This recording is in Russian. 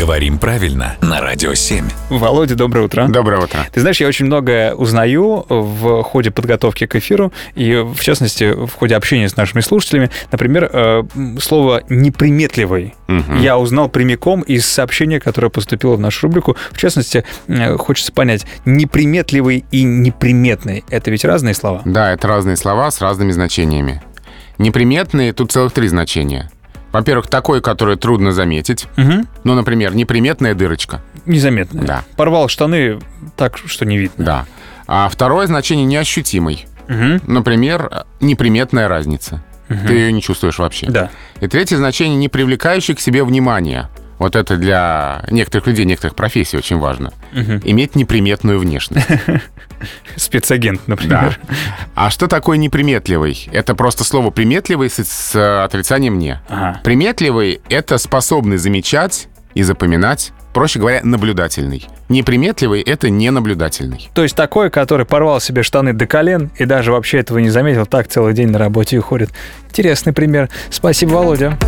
Говорим правильно на Радио 7. Володя, доброе утро. Доброе утро. Ты знаешь, я очень многое узнаю в ходе подготовки к эфиру, и в частности в ходе общения с нашими слушателями. Например, э, слово «неприметливый» Мгм. я узнал прямиком из сообщения, которое поступило в нашу рубрику. В частности, э, хочется понять, неприметливый и неприметный — это ведь разные слова? Да, это разные слова с разными значениями. Неприметные, тут целых три значения. Во-первых, такой, который трудно заметить. Мгм. Ну, например, неприметная дырочка. Незаметно. Да. Порвал штаны так, что не видно. Да. А второе значение неощутимый. Мгм. Например, неприметная разница. Ты ее не чувствуешь вообще. Да. И третье значение не привлекающий к себе внимания. Вот это для некоторых людей, некоторых профессий очень важно. Мгм. Иметь неприметную внешность. Спецагент, Да. А что такое неприметливый? Это просто слово приметливый с, с, э, отрицанием не. Ага. Приметливый — это способный замечать и запоминать, проще говоря, наблюдательный. Неприметливый — это ненаблюдательный. То есть такой, который порвал себе штаны до колен и даже вообще этого не заметил, так целый день на работе и ходит. Интересный пример. Спасибо, Володя.